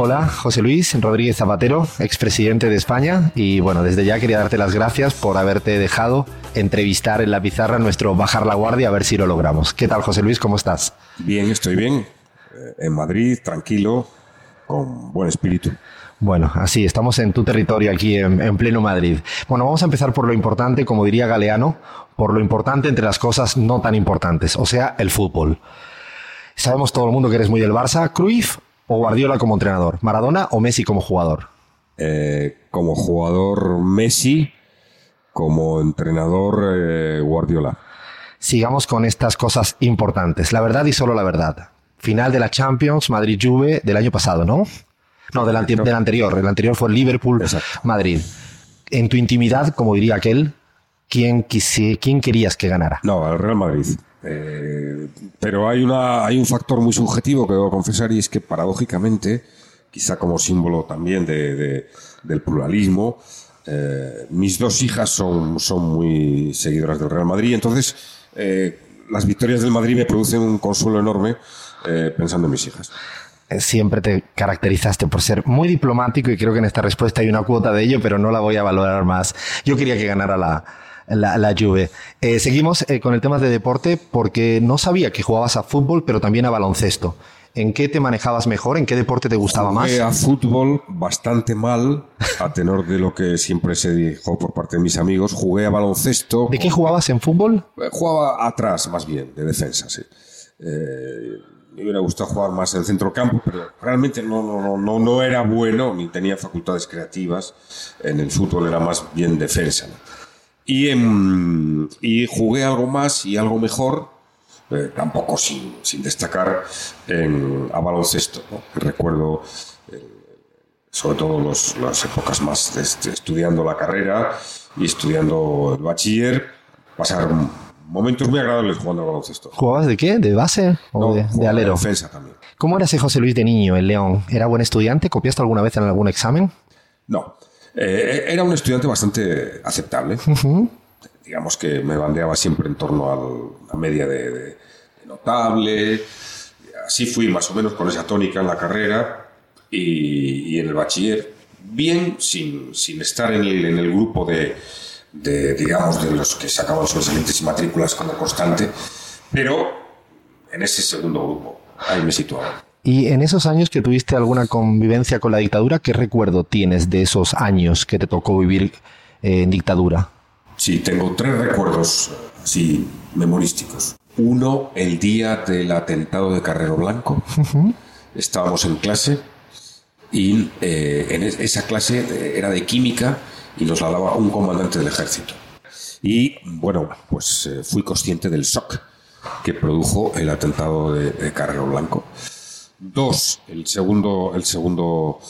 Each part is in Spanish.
Hola, José Luis Rodríguez Zapatero, expresidente de España. Y bueno, desde ya quería darte las gracias por haberte dejado entrevistar en la pizarra nuestro Bajar la Guardia, a ver si lo logramos. ¿Qué tal, José Luis? ¿Cómo estás? Bien, estoy bien. Eh, En Madrid, tranquilo, con buen espíritu. Bueno, así, estamos en tu territorio aquí en, en, pleno Madrid. Bueno, vamos a empezar por lo importante, como diría Galeano, por lo importante entre las cosas no tan importantes, o sea, el fútbol. Sabemos todo el mundo que eres muy del Barça. ¿Cruyff o Guardiola como entrenador? ¿Maradona o Messi como jugador? Eh, como jugador Messi, como entrenador eh, Guardiola. Sigamos con estas cosas importantes. La verdad y solo la verdad. Final de la Champions, Madrid-Juve del año pasado, ¿no? No, del, anti- del anterior. El anterior fue Liverpool-Madrid. En tu intimidad, como diría aquel, ¿quién, quisi- quién querías que ganara? No, el Real Madrid. Eh, pero hay, una, hay un factor muy subjetivo que debo confesar y es que paradójicamente, quizá como símbolo también de, de- del pluralismo, eh, mis dos hijas son, son muy seguidoras del Real Madrid, entonces eh, las victorias del Madrid me producen un consuelo enorme eh, pensando en mis hijas. Eh, Siempre te caracterizaste por ser muy diplomático y creo que en esta respuesta hay una cuota de ello, pero no la voy a valorar más. Yo quería que ganara la, la, la Juve. Eh, seguimos eh, con el tema de deporte porque no sabía que jugabas a fútbol, pero también a baloncesto. ¿En qué te manejabas mejor? ¿En qué deporte te gustaba más? Jugué a fútbol bastante mal, a tenor de lo que siempre se dijo por parte de mis amigos. Jugué a baloncesto. ¿De qué jugabas en fútbol? Eh, Jugaba atrás, más bien, de defensa, sí. Eh, me hubiera gustado jugar más en el centro campo, pero realmente no, no, no, no, no era bueno ni tenía facultades creativas. En el fútbol era más bien defensa. ¿no? Y, em, y jugué algo más y algo mejor, eh, tampoco sin, sin destacar, en, a baloncesto. ¿no? Recuerdo eh, sobre todo los- las épocas más de, este, estudiando la carrera y estudiando el bachiller, pasar momentos muy agradables jugando al baloncesto. ¿Jugabas de qué? ¿De base o No, de, de alero? defensa también. ¿Cómo era ese José Luis de niño en León? ¿Era buen estudiante? ¿Copiaste alguna vez en algún examen? No, Eh, era un estudiante bastante aceptable. Digamos que me bandeaba siempre en torno a la media de, de- de notable. Así fui más o menos con esa tónica en la carrera y, y en el bachiller. Bien, sin, sin estar en el, en el grupo de, de, digamos, de los que sacaban sobresalientes y matrículas como constante, pero en ese segundo grupo, ahí me situaba. Y en esos años que tuviste alguna convivencia con la dictadura, ¿qué recuerdo tienes de esos años que te tocó vivir eh, en dictadura? Sí, tengo tres recuerdos así memorísticos. Uno, el día del atentado de Carrero Blanco. Estábamos en clase y eh, en es- esa clase eh, era de química y nos la daba un comandante del ejército. Y bueno, pues eh, fui consciente del shock que produjo el atentado de, de Carrero Blanco. Dos, el segundo, el segundo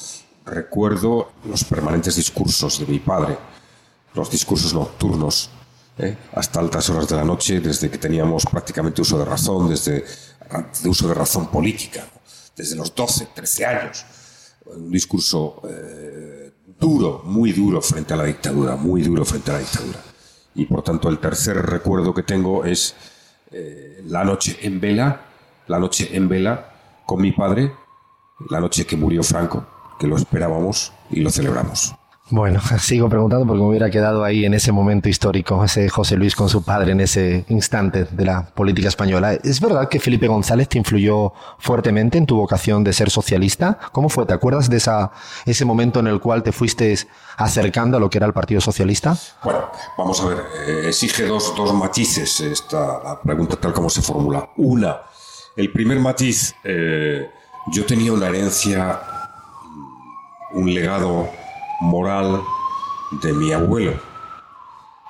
recuerdo, los permanentes discursos de mi padre los discursos nocturnos ¿eh? hasta altas horas de la noche, desde que teníamos prácticamente uso de razón, desde de uso de razón política, ¿no? desde los 12, 13 años. Un discurso eh, duro, muy duro frente a la dictadura, muy duro frente a la dictadura. Y por tanto, el tercer recuerdo que tengo es eh, la noche en vela, la noche en vela con mi padre, la noche que murió Franco, que lo esperábamos y lo celebramos. Bueno, sigo preguntando porque me hubiera quedado ahí en ese momento histórico, ese José Luis con su padre en ese instante de la política española. ¿Es verdad que Felipe González te influyó fuertemente en tu vocación de ser socialista? ¿Cómo fue? ¿Te acuerdas de esa, ese momento en el cual te fuiste acercando a lo que era el Partido Socialista? Bueno, vamos a ver, eh, exige dos, dos matices esta pregunta tal como se formula. Una, el primer matiz, eh, yo tenía una herencia, un legado moral de mi abuelo.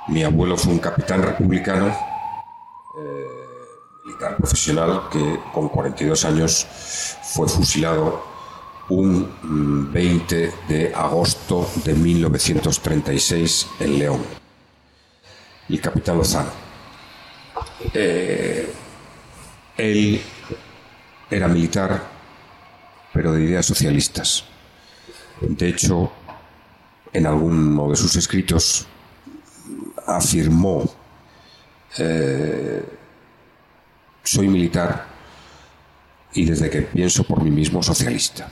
Mi abuelo fue un capitán republicano, eh, militar profesional, que con 42 años fue fusilado un 20 mm, de agosto de 1936 en León. El capitán Lozano. Eh, él era militar, pero de ideas socialistas. De hecho, en alguno de sus escritos afirmó, eh, soy militar y desde que pienso por mí mismo socialista.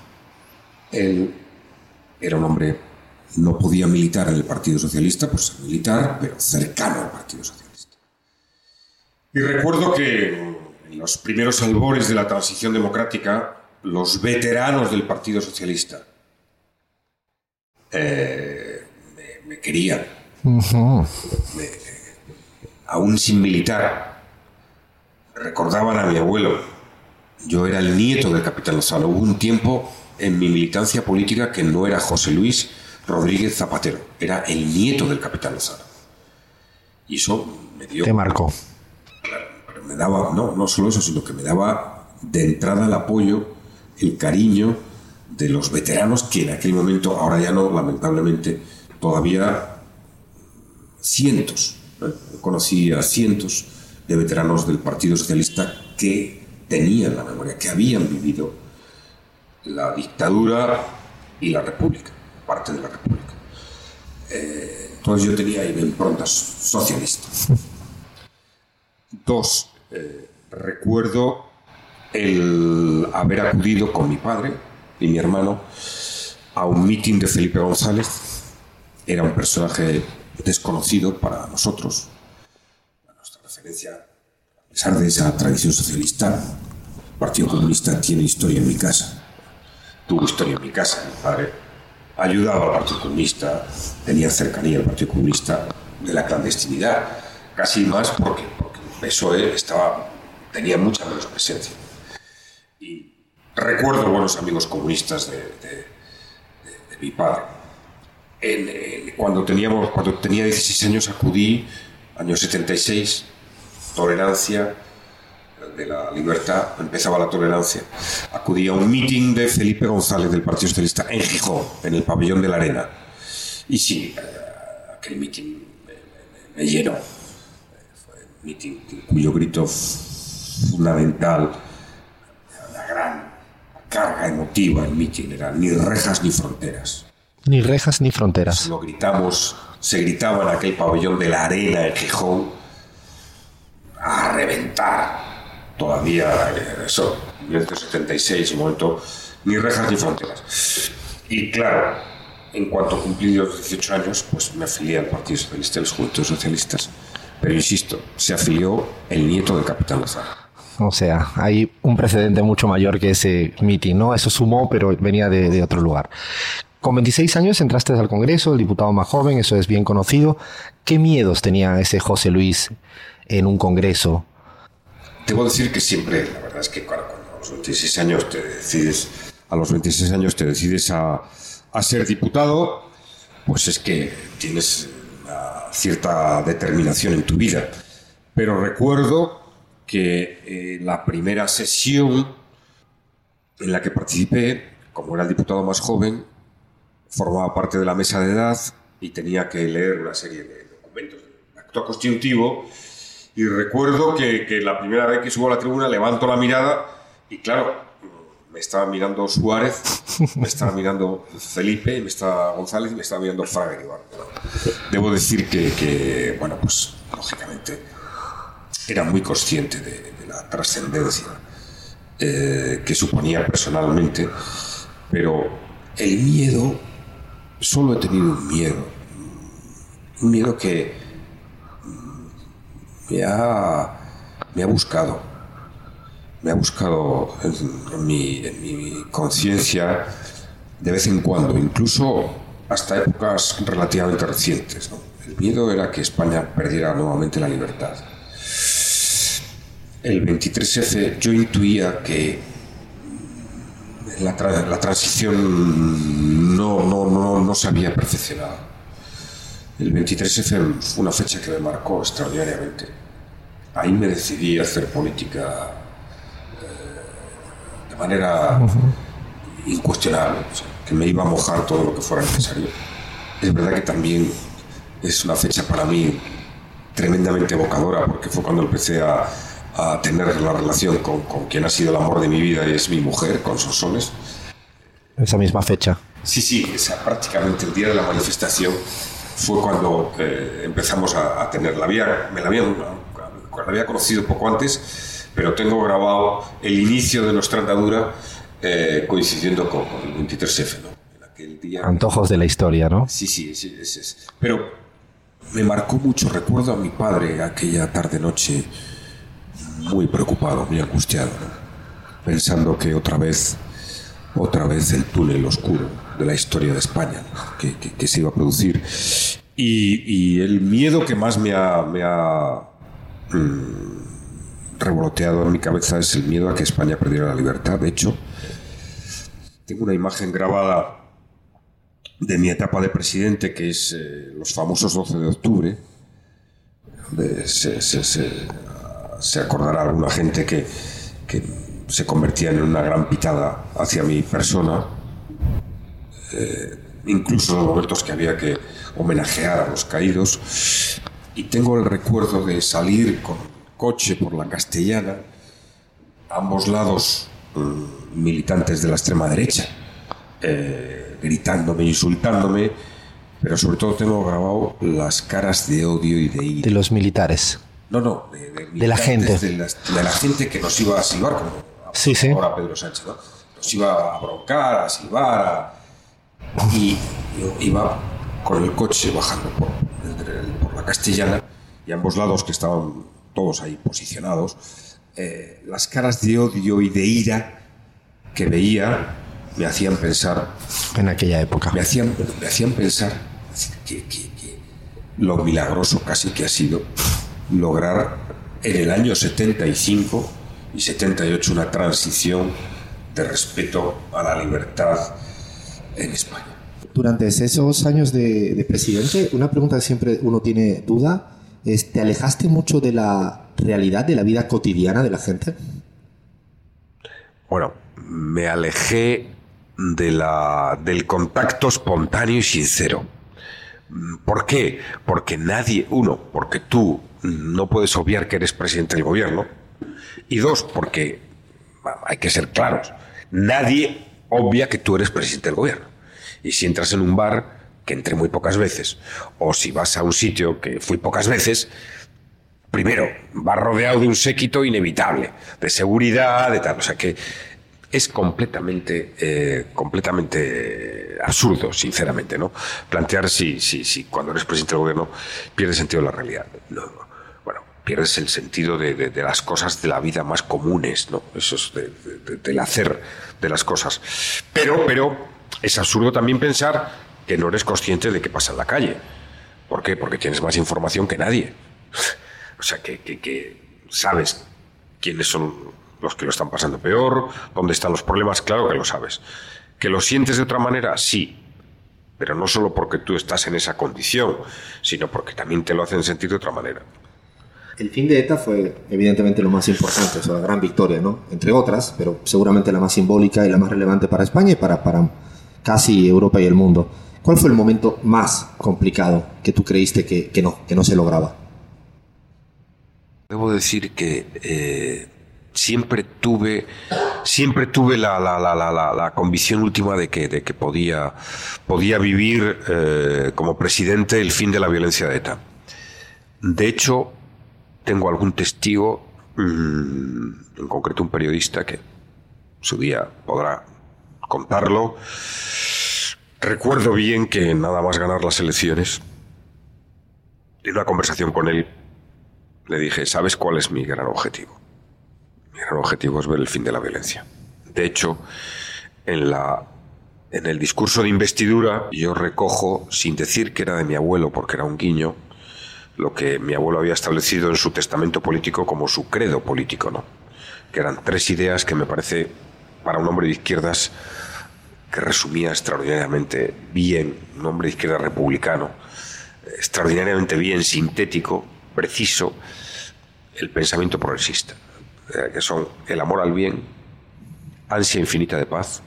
Él era un hombre, no podía militar en el Partido Socialista, pues militar, pero cercano al Partido Socialista. Y recuerdo que en los primeros albores de la transición democrática, los veteranos del Partido Socialista eh, me, querían. aún sin militar, recordaban a mi abuelo. Yo era el nieto del capitán Lozano. Hubo un tiempo en mi militancia política que no era José Luis Rodríguez Zapatero, era el nieto del capitán Lozano. Y eso me dio... Te marcó. Me daba, no, no solo eso, sino que me daba de entrada el apoyo, el cariño de los veteranos que en aquel momento, ahora ya no, lamentablemente, todavía cientos, conocí a cientos de veteranos del Partido Socialista que tenían la memoria, que habían vivido la dictadura y la república, parte de la república. Eh, entonces yo tenía ahí improntas socialistas. Dos, eh, recuerdo el haber acudido con mi padre, y mi hermano a un meeting de Felipe González. Era un personaje desconocido para nosotros. nuestra referencia, a pesar de esa tradición socialista, el Partido Comunista tiene historia en mi casa. Tuvo historia en mi casa. Mi padre ayudaba al Partido Comunista, tenía cercanía al Partido Comunista de la clandestinidad, casi más porque, porque PSOE estaba, tenía mucha menos presencia. Y Recuerdo buenos amigos comunistas de, mi padre. cuando, teníamos, cuando tenía 16 años acudí, año 76, tolerancia de la libertad, empezaba la tolerancia. Acudí a un meeting de Felipe González del Partido Socialista en Gijón, en el pabellón de la Arena. Y sí, eh, aquel meeting me, llenó. Cuyo grito fundamental, la gran carga emotiva en mi general, ni rejas ni fronteras. Ni rejas ni fronteras. Lo gritamos, se gritaba en aquel pabellón de la arena en Gijón a reventar. Todavía, eh, eso, 1976, un momento, ni rejas ni fronteras. Y claro, en cuanto cumplí los 18 años, pues me afilié al Partido Socialista, los Juventudes Socialistas. Pero insisto, se afilió el nieto del capitán Lozano. O sea, hay un precedente mucho mayor que ese meeting, ¿no? Eso sumó, pero venía de, otro lugar. Con 26 años entraste al Congreso, el diputado más joven, eso es bien conocido. ¿Qué miedos tenía ese José Luis en un Congreso? Debo decir que siempre, la verdad es que cuando, a los 26 años te decides, a los 26 años te decides a, a ser diputado, pues es que tienes una cierta determinación en tu vida. Pero recuerdo que eh, la primera sesión en la que participé, como era el diputado más joven, formaba parte de la mesa de edad y tenía que leer una serie de documentos de acto constitutivo. Y recuerdo que, que la primera vez que subo a la tribuna levanto la mirada y claro, me estaba mirando Suárez, me estaba mirando Felipe, me estaba González y me estaba mirando Fraga Debo decir que, bueno, pues lógicamente era muy consciente de, la trascendencia eh, que suponía personalmente, pero el miedo, solo he tenido un miedo, un miedo que me ha, me ha buscado, me ha buscado en, mi, en mi conciencia de vez en cuando, incluso hasta épocas relativamente recientes. El miedo era que España perdiera nuevamente la libertad el 23F yo intuía que la, transición no, no, no, se había perfeccionado. El 23F fue una fecha que me marcó extraordinariamente. Ahí me decidí a hacer política de manera incuestionable, que me iba a mojar todo lo que fuera necesario. Es verdad que también es una fecha para mí tremendamente evocadora, porque fue cuando empecé a, a tener la relación con, con, quien ha sido el amor de mi vida y es mi mujer, con Sonsones. Esa misma fecha. Sí, sí, esa, prácticamente el día de la manifestación fue cuando eh, empezamos a, a tenerla. Había, me la había, la había conocido poco antes, pero tengo grabado el inicio de nuestra andadura eh, coincidiendo con, con, el 23F, ¿no? En aquel día. Antojos de la historia, ¿no? Sí, sí, sí. Es, es. Pero me marcó mucho. Recuerdo a mi padre aquella tarde-noche muy preocupado, muy angustiado, ¿no? pensando que otra vez, otra vez el túnel oscuro de la historia de España que, que, que, se iba a producir. Y, y, el miedo que más me ha, me ha mmm, revoloteado en mi cabeza es el miedo a que España perdiera la libertad. De hecho, tengo una imagen grabada de mi etapa de presidente, que es eh, los famosos 12 de octubre. De, se, acordará alguna gente que, se convertía en una gran pitada hacia mi persona. Eh, incluso los momentos que había que homenajear a los caídos. Y tengo el recuerdo de salir con coche por la castellana, ambos lados mmm, militantes de la extrema derecha, eh, gritándome, insultándome, pero sobre todo tengo grabado las caras de odio y de ira. De los militares. No, no, de, de, de la gente. De, la gente que nos iba a silbar, como sí, sí. ahora Pedro Sánchez, ¿no? Nos iba a broncar, a silbar, a... y yo iba con el coche bajando por, por la castellana y a ambos lados que estaban todos ahí posicionados, eh, las caras de odio y de ira que veía me hacían pensar en aquella época me hacían, me hacían pensar que, que, que, lo milagroso casi que ha sido lograr en el año 75 y 78 una transición de respeto a la libertad en España. Durante esos años de, de presidente, una pregunta que siempre uno tiene duda ¿te alejaste mucho de la realidad, de la vida cotidiana de la gente? Bueno, me alejé de la, del contacto espontáneo y sincero. ¿Por qué? Porque nadie, uno, porque tú no puedes obviar que eres presidente del gobierno, y dos, porque hay que ser claros, nadie obvia que tú eres presidente del gobierno. Y si entras en un bar, que entré muy pocas veces, o si vas a un sitio que fui pocas veces, primero, vas rodeado de un séquito inevitable, de seguridad, de tal. O sea que es completamente, eh, completamente absurdo, sinceramente, ¿no? Plantear si, si, si cuando eres presidente del gobierno pierdes sentido la realidad. No, bueno, pierdes el sentido de, de, las cosas de la vida más comunes, ¿no? Eso es de, del hacer de las cosas. Pero, pero es absurdo también pensar que no eres consciente de qué pasa en la calle. ¿Por qué? Porque tienes más información que nadie. O sea, que, que, que sabes quiénes son los que lo están pasando peor, dónde están los problemas, claro que lo sabes. ¿Que lo sientes de otra manera? Sí. Pero no solo porque tú estás en esa condición, sino porque también te lo hacen sentir de otra manera. El fin de ETA fue evidentemente lo más importante, o sea, la gran victoria, ¿no? Entre otras, pero seguramente la más simbólica y la más relevante para España y para, para casi Europa y el mundo. ¿Cuál fue el momento más complicado que tú creíste que, no, que no se lograba? Debo decir que eh, siempre tuve, siempre tuve la, la, la, la, la convicción última de que, de que podía, podía vivir eh, como presidente el fin de la violencia de ETA. De hecho, tengo algún testigo, mmm, en concreto un periodista que su día podrá contarlo. Recuerdo bien que nada más ganar las elecciones, en una conversación con él, le dije, ¿sabes cuál es mi gran objetivo? Mi gran objetivo es ver el fin de la violencia. De hecho, en, la, en el discurso de investidura yo recojo, sin decir que era de mi abuelo, porque era un guiño, lo que mi abuelo había establecido en su testamento político como su credo político, ¿no? Que eran tres ideas que me parece, para un hombre de izquierdas, que resumía extraordinariamente bien, un hombre de izquierda republicano, extraordinariamente bien, sintético, preciso el pensamiento progresista, que son el amor al bien, ansia infinita de paz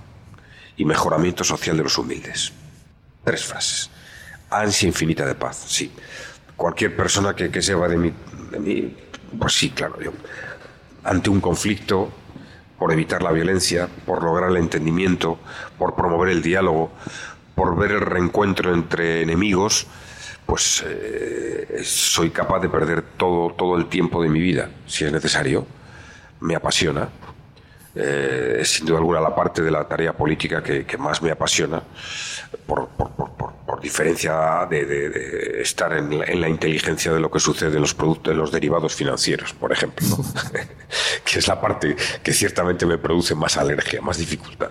y mejoramiento social de los humildes. Tres frases. Ansia infinita de paz, sí. Cualquier persona que, que se va de mí, de mí, pues sí, claro, yo. Ante un conflicto, por evitar la violencia, por lograr el entendimiento, por promover el diálogo, por ver el reencuentro entre enemigos, pues eh, soy capaz de perder todo, todo el tiempo de mi vida, si es necesario. Me apasiona. Eh, es sin duda alguna la parte de la tarea política que, más me apasiona, por, diferencia de, estar en la, inteligencia de lo que sucede en los productos, en los derivados financieros, por ejemplo, que es la parte que ciertamente me produce más alergia, más dificultad.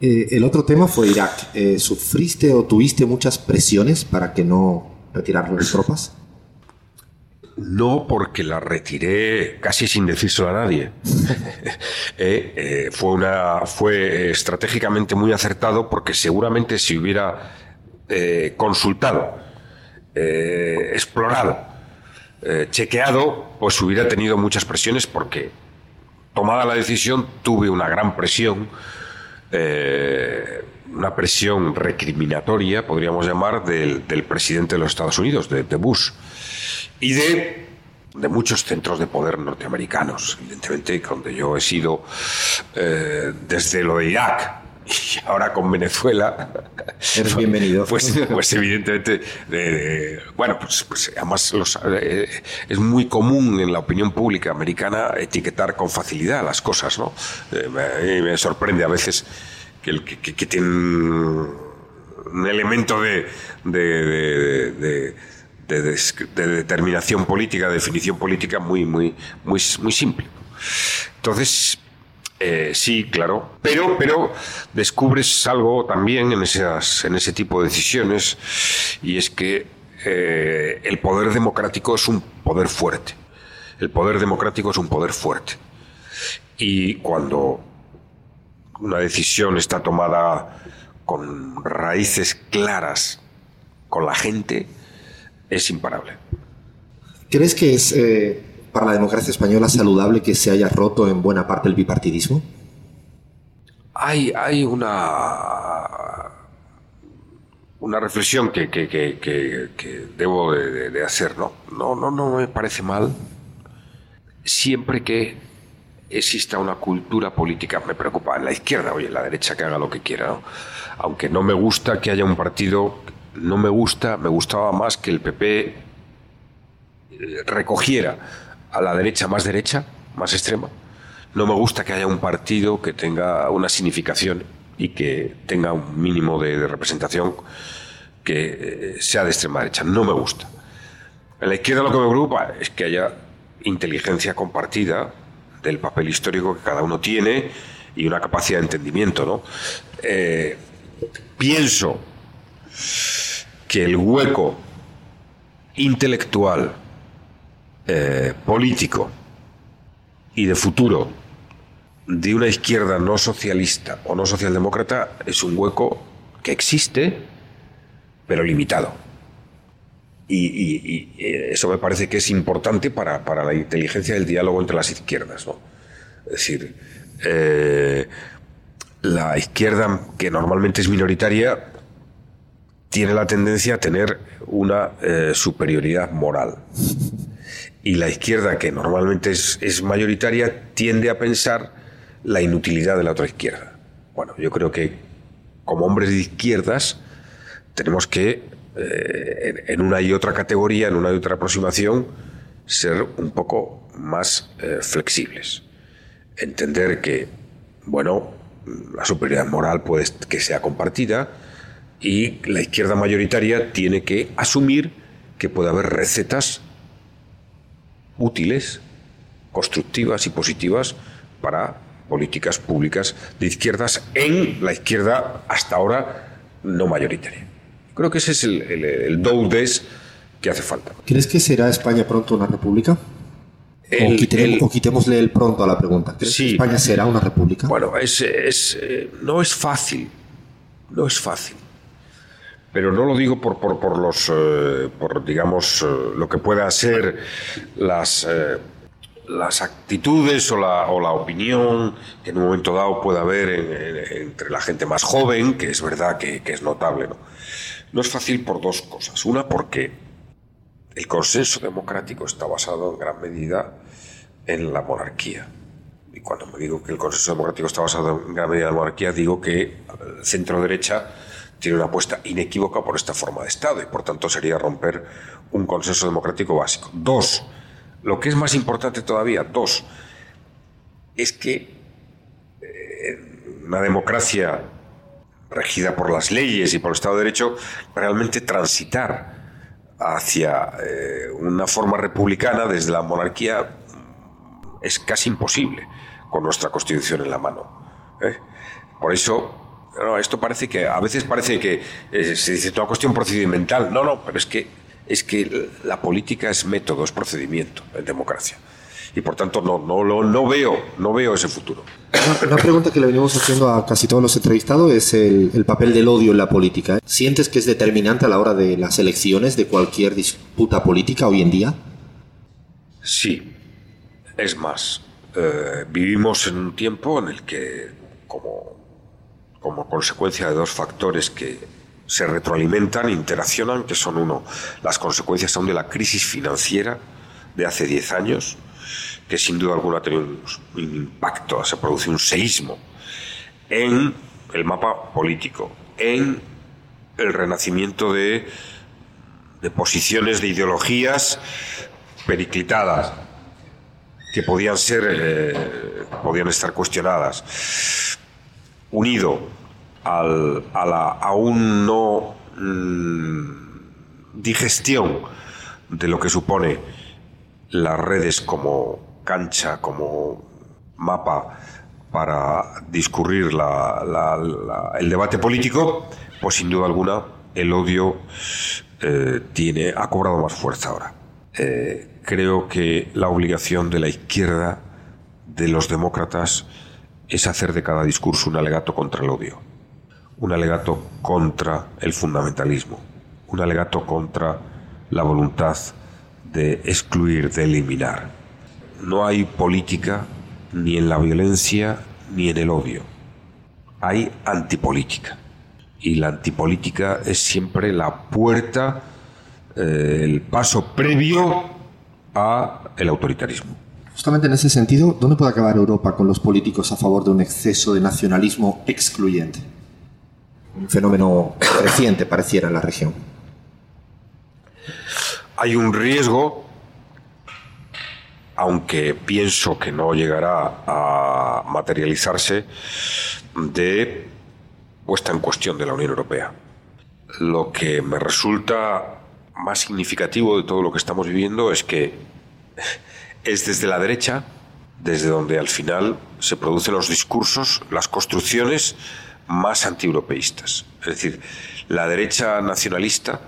Eh, el otro tema fue Irak. ¿Sufriste o tuviste muchas presiones para que no retirar las tropas? No, porque la retiré casi sin decírselo a nadie. Eh, eh, fue, una, fue estratégicamente muy acertado porque seguramente si hubiera eh, consultado, explorado, chequeado, pues hubiera tenido muchas presiones porque tomada la decisión tuve una gran presión una presión recriminatoria, podríamos llamar, del, presidente de los Estados Unidos, de, Bush, y de, muchos centros de poder norteamericanos, evidentemente, donde yo he sido eh, desde lo de Irak, y ahora con Venezuela. Eres bienvenido. Pues, pues evidentemente, bueno, pues, pues además eh, es muy común en la opinión pública americana etiquetar con facilidad las cosas, ¿no? Eh, me sorprende a veces que, tiene un elemento de, de, determinación política, de definición política muy, muy, muy, muy simple. Entonces, eh, sí, claro, pero, pero descubres algo también en, esas, en ese tipo de decisiones y es que eh, el poder democrático es un poder fuerte. El poder democrático es un poder fuerte. Y cuando una decisión está tomada con raíces claras con la gente, es imparable. ¿Crees que es eh, para la democracia española saludable que se haya roto en buena parte el bipartidismo? Hay, hay una, una reflexión que, debo de, de, hacer, ¿no? No, no, no me parece mal siempre que exista una cultura política. Me preocupa en la izquierda, oye, en la derecha que haga lo que quiera. Aunque no me gusta que haya un partido, no me gusta, me gustaba más que el PP eh, recogiera a la derecha más derecha, más extrema. No me gusta que haya un partido que tenga una significación y que tenga un mínimo de, representación que eh, sea de extrema derecha. No me gusta. En la izquierda lo que me preocupa es que haya inteligencia compartida del papel histórico que cada uno tiene y una capacidad de entendimiento. ¿no? Eh, pienso que el hueco intelectual, eh, político y de futuro de una izquierda no socialista o no socialdemócrata es un hueco que existe, pero limitado. Y, eh, eso me parece que es importante para, para, la inteligencia del diálogo entre las izquierdas. Es decir, eh, la izquierda, que normalmente es minoritaria, tiene la tendencia a tener una superioridad moral. Y la izquierda, que normalmente es, es mayoritaria, tiende a pensar la inutilidad de la otra izquierda. Bueno, yo creo que como hombres de izquierdas tenemos que eh, en, una y otra categoría, en una y otra aproximación, ser un poco más eh, flexibles. Entender que, bueno, la superioridad moral puede que sea compartida y la izquierda mayoritaria tiene que asumir que puede haber recetas útiles, constructivas y positivas para políticas públicas de izquierdas en la izquierda hasta ahora no mayoritaria. Creo que ese es el, el, que hace falta. ¿Crees que será España pronto una república? o, quitémosle el pronto a la pregunta. ¿Crees que España será una república? Bueno, es, es, eh, no es fácil. No es fácil. Pero no lo digo por, por, por los, eh, por digamos, eh, lo que pueda ser las, las actitudes o la, o la, opinión que en un momento dado puede haber entre la gente más joven, que es verdad que, que es notable, ¿no? No es fácil por dos cosas. Una, porque el consenso democrático está basado en gran medida en la monarquía. Y cuando me digo que el consenso democrático está basado en gran medida en la monarquía, digo que el centro derecha tiene una apuesta inequívoca por esta forma de Estado y por tanto sería romper un consenso democrático básico. Dos, lo que es más importante todavía, dos, es que eh, una democracia regida por las leyes y por el Estado de Derecho, realmente transitar hacia eh, una forma republicana desde la monarquía es casi imposible con nuestra constitución en la mano. ¿eh? Por eso esto parece que a veces parece que eh, se dice toda cuestión procedimental. No, no, pero es que es que la política es método, es procedimiento en democracia. Y por tanto no, no, no, veo, no veo ese futuro. Una pregunta que le venimos haciendo a casi todos los entrevistados es el, el papel del odio en la política. ¿Sientes que es determinante a la hora de las elecciones de cualquier disputa política hoy en día? Sí, es más, eh, vivimos en un tiempo en el que, como, como consecuencia de dos factores que se retroalimentan, interaccionan, que son uno, las consecuencias aún de la crisis financiera de hace 10 años, que sin duda alguna ha tenido un, impacto, se produce un seísmo en el mapa político, en el renacimiento de, posiciones, de ideologías periclitadas, que podían ser, eh, podían estar cuestionadas, unido al, a la aún no mm, digestión de lo que supone las redes como cancha, como mapa para discurrir el debate político, pues sin duda alguna el odio eh, tiene, ha cobrado más fuerza ahora. Eh, creo que la obligación de la izquierda, de los demócratas, es hacer de cada discurso un alegato contra el odio, un alegato contra el fundamentalismo, un alegato contra la voluntad de excluir, de eliminar. No hay política ni en la violencia ni en el odio. Hay antipolítica. Y la antipolítica es siempre la puerta, eh, el paso previo a el autoritarismo. Justamente en ese sentido, ¿dónde puede acabar Europa con los políticos a favor de un exceso de nacionalismo excluyente? Un fenómeno reciente pareciera en la región. Hay un riesgo, aunque pienso que no llegará a materializarse, de puesta en cuestión de la Unión Europea. Lo que me resulta más significativo de todo lo que estamos viviendo es que es desde la derecha, desde donde al final se producen los discursos, las construcciones más antieuropeístas. Es decir, la derecha nacionalista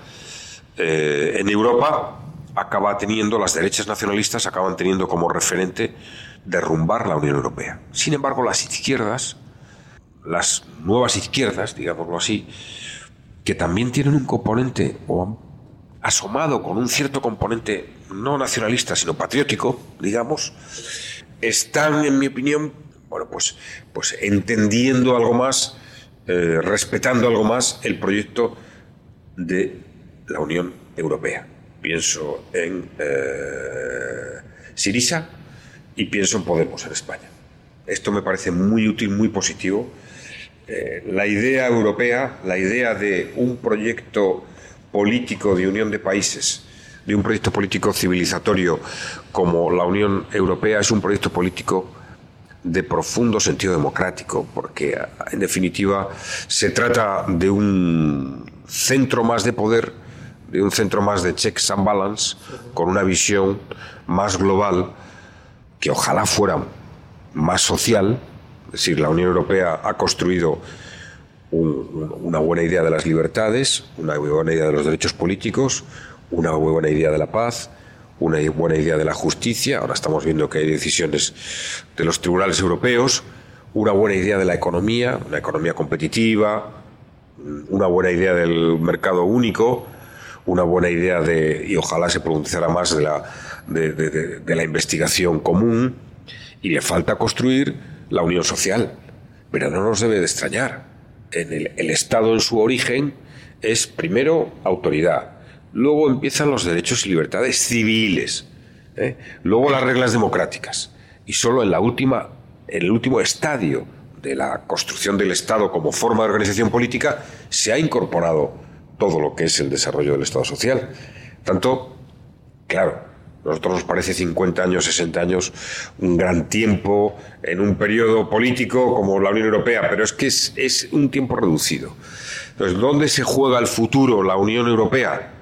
eh, en Europa acaba teniendo, las derechas nacionalistas acaban teniendo como referente derrumbar la Unión Europea. Sin embargo, las izquierdas, las nuevas izquierdas, digámoslo así, que también tienen un componente o asomado con un cierto componente no nacionalista, sino patriótico, digamos, están, en mi opinión, bueno, pues, pues entendiendo algo más, eh, respetando algo más el proyecto de la Unión Europea. Pienso en eh, Sirisa y pienso en Podemos en España. Esto me parece muy útil, muy positivo. Eh, la idea europea, la idea de un proyecto político de unión de países, de un proyecto político civilizatorio como la Unión Europea, es un proyecto político de profundo sentido democrático, porque en definitiva se trata de un centro más de poder, de un centro más de checks and balance, con una visión más global, que ojalá fuera más social, es decir, la Unión Europea ha construido una buena idea de las libertades, una buena idea de los derechos políticos, una buena idea de la paz, una buena idea de la justicia. Ahora estamos viendo que hay decisiones de los tribunales europeos, una buena idea de la economía, una economía competitiva, una buena idea del mercado único, una buena idea de, y ojalá se pronunciara más, de la de, la investigación común y le falta construir la unión social. Pero no nos debe de extrañar. En el, Estado en su origen es primero autoridad, luego empiezan los derechos y libertades civiles, ¿eh? luego las reglas democráticas y solo en la última, en el último estadio de la construcción del Estado como forma de organización política se ha incorporado todo lo que es el desarrollo del Estado social. Tanto, claro, nosotros nos parece 50 años, 60 años un gran tiempo en un periodo político como la Unión Europea, pero es que es, es un tiempo reducido. Entonces, ¿dónde se juega el futuro la Unión Europea?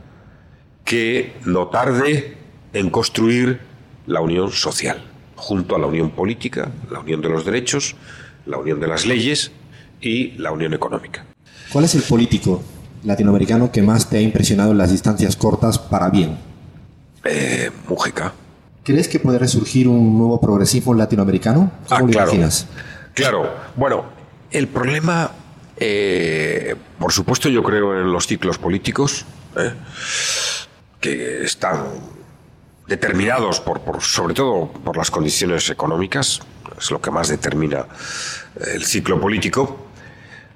Que no tarde en construir la unión social, junto a la unión política, la unión de los derechos, la unión de las leyes y la unión económica. ¿Cuál es el político latinoamericano que más te ha impresionado en las distancias cortas para bien? Eh, Mujica. ¿Crees que puede resurgir un nuevo progresismo latinoamericano? ¿Cómo ah, lo imaginas? Claro. Bueno, el problema, eh, por supuesto, yo creo en los ciclos políticos eh, que están determinados por, por, sobre todo por las condiciones económicas, es lo que más determina el ciclo político.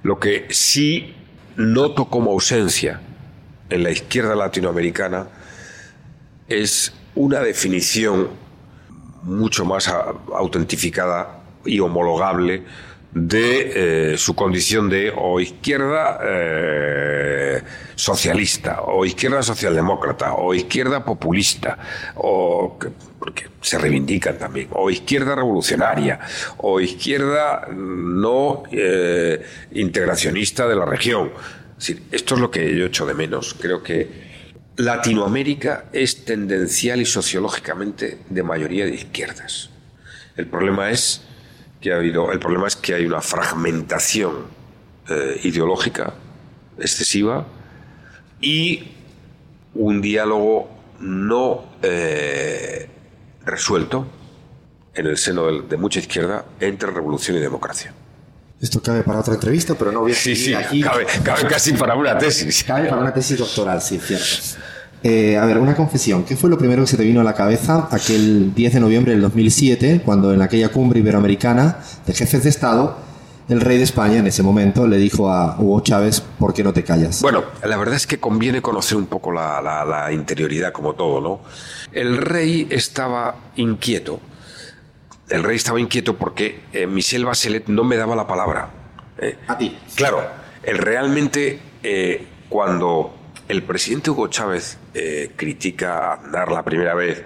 Lo que sí noto como ausencia en la izquierda latinoamericana es una definición mucho más autentificada y homologable de eh, su condición de o izquierda eh, socialista, o izquierda socialdemócrata, o izquierda populista, o porque se reivindican también, o izquierda revolucionaria, o izquierda no eh, integracionista de la región. esto es lo que yo echo de menos. Creo que Latinoamérica es tendencial y sociológicamente de mayoría de izquierdas. El problema es que ha habido, el problema es que hay una fragmentación eh, ideológica excesiva y un diálogo no eh, resuelto en el seno de, mucha izquierda entre revolución y democracia. Esto cabe para otra entrevista, pero no voy a Sí, sí, Cabe, cabe, casi para una tesis. Cabe para una tesis doctoral, sí, cierto. Eh, a ver, una confesión. ¿Qué fue lo primero que se te vino a la cabeza aquel 10 de noviembre del 2007, cuando en aquella cumbre iberoamericana de jefes de Estado, el rey de España en ese momento le dijo a Hugo Chávez, ¿por qué no te callas? Bueno, la verdad es que conviene conocer un poco la, interioridad como todo, ¿no? El rey estaba inquieto. El rey estaba inquieto porque eh, Michel Bachelet no me daba la palabra. ¿eh? a ti. Claro, él realmente cuando el presidente Hugo Chávez eh, critica a Aznar la primera vez,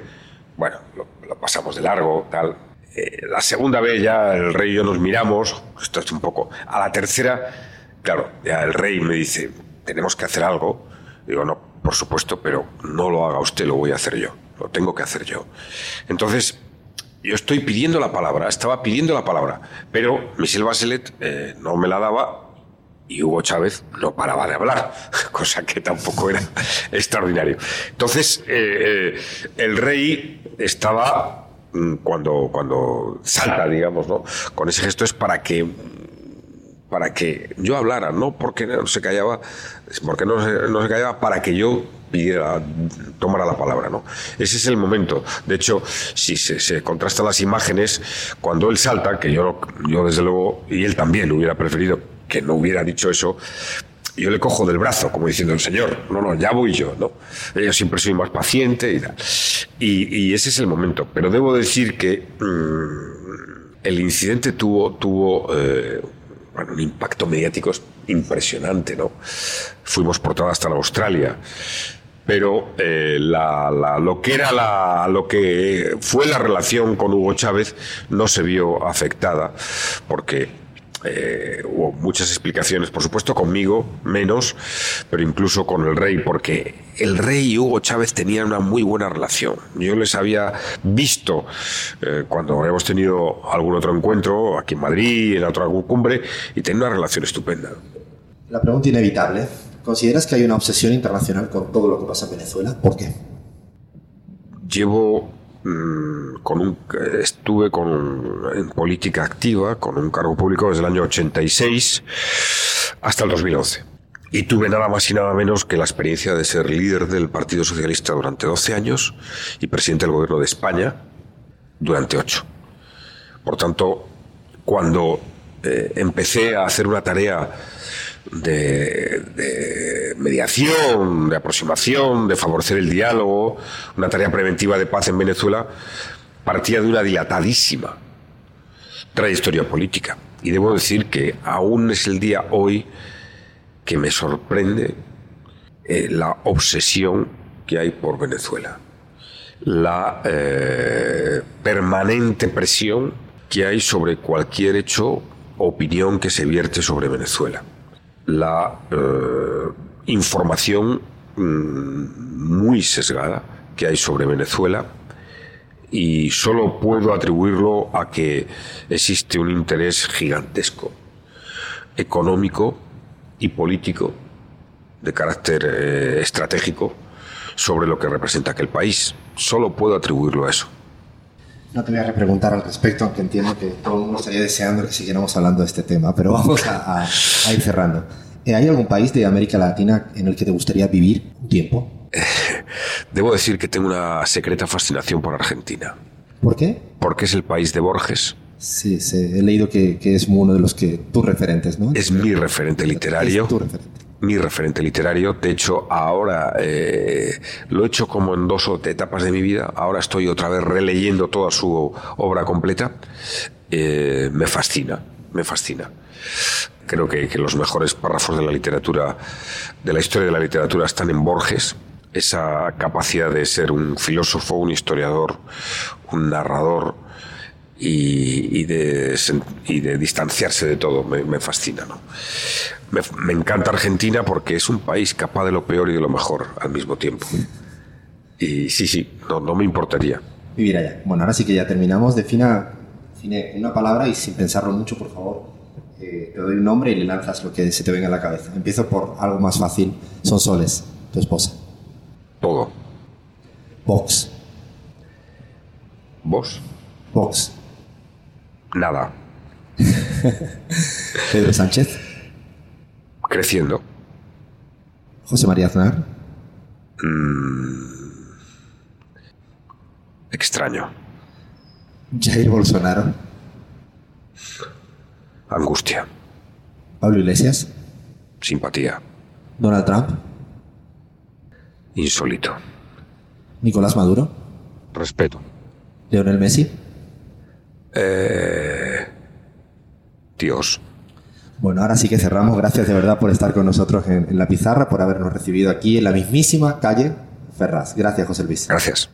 bueno, lo, pasamos de largo, tal. Eh, la segunda vez ya el rey y yo nos miramos, esto es un poco. A la tercera, claro, ya el rey me dice, tenemos que hacer algo. Digo, no, por supuesto, pero no lo haga usted, lo voy a hacer yo, lo tengo que hacer yo. Entonces, yo estoy pidiendo la palabra, estaba pidiendo la palabra, pero Michel Bachelet eh, no me la daba y Hugo Chávez no paraba de hablar, cosa que tampoco era extraordinario. Entonces, eh, eh, el rey estaba, mm, cuando, cuando salta, digamos, ¿no? con ese gesto es para que para que yo hablara, no porque no se callaba, porque no se, no se callaba, para que yo pidiera, tomara la palabra, ¿no? Ese es el momento. De hecho, si se, contrastan las imágenes, cuando él salta, que yo, yo desde luego, y él también hubiera preferido que no hubiera dicho eso, yo le cojo del brazo, como diciendo, el señor, no, no, ya voy yo, ¿no? Yo siempre soy más paciente y tal. Y, ese es el momento. Pero debo decir que mm, el incidente tuvo, tuvo eh, un impacto mediático impresionante, ¿no? Fuimos portadas hasta la Australia. Pero eh, lo que era la, lo que fue la relación con Hugo Chávez no se vio afectada porque eh, hubo muchas explicaciones, por supuesto conmigo menos, pero incluso con el rey, porque el rey y Hugo Chávez tenían una muy buena relación. Yo les había visto eh, cuando hemos tenido algún otro encuentro aquí en Madrid, en otra cumbre, y tenían una relación estupenda. La pregunta inevitable. ¿Consideras que hay una obsesión internacional con todo lo que pasa en Venezuela? ¿Por qué? Llevo Mm, con un, estuve con, en política activa, con un cargo público desde el año 86 hasta el 2011. y tuve nada más y nada menos que la experiencia de ser líder del Partido Socialista durante 12 años y presidente del Gobierno de España durante 8. Por tanto, cuando eh, empecé a hacer una tarea de, mediación, de aproximación, de favorecer el diálogo, una tarea preventiva de paz en Venezuela, partía de una dilatadísima trayectoria política. Y debo decir que aún es el día hoy que me sorprende eh, la obsesión que hay por Venezuela, la eh, permanente presión que hay sobre cualquier hecho opinión que se vierte sobre Venezuela la eh, información mm, muy sesgada que hay sobre Venezuela y solo puedo atribuirlo a que existe un interés gigantesco económico y político de carácter eh, estratégico sobre lo que representa aquel país. Solo puedo atribuirlo a eso. No te voy a repreguntar al respecto, aunque entiendo que todo el mundo estaría deseando que siguiéramos hablando de este tema, pero vamos a, ir cerrando. Eh, ¿Hay algún país de América Latina en el que te gustaría vivir un tiempo? Debo decir que tengo una secreta fascinación por Argentina. ¿Por qué? Porque es el país de Borges. Sí, sí he leído que, que, es uno de los que tus referentes, ¿no? Es mi referente literario. Es tu referente mi referente literario. De hecho, ahora eh, lo he hecho como en dos etapas de mi vida. Ahora estoy otra vez releyendo toda su obra completa. Eh, me fascina, me fascina. Creo que, que, los mejores párrafos de la literatura, de la historia de la literatura, están en Borges. Esa capacidad de ser un filósofo, un historiador, un narrador, y, de, y de distanciarse de todo. Me, fascina. ¿no? Me, encanta Argentina porque es un país capaz de lo peor y de lo mejor al mismo tiempo. Y sí, sí, no, no me importaría. Vivir allá. Bueno, ahora sí que ya terminamos. Defina, define una palabra y sin pensarlo mucho, por favor. Eh, te doy un nombre y le lanzas lo que se te venga a la cabeza. Empiezo por algo más fácil. Son Soles, tu esposa. Todo. Vox. ¿Vos? Vox. Nada. Pedro Sánchez. Creciendo. José María Aznar. Mm. Extraño. Jair Bolsonaro. Angustia. Pablo Iglesias. Simpatía. Donald Trump. Insólito. Nicolás Maduro. Respeto. Leonel Messi. Eh, Dios. Bueno, ahora sí que cerramos. Gracias de verdad por estar con nosotros en, en la pizarra, por habernos recibido aquí en la mismísima calle Ferraz. Gracias, José Luis. Gracias.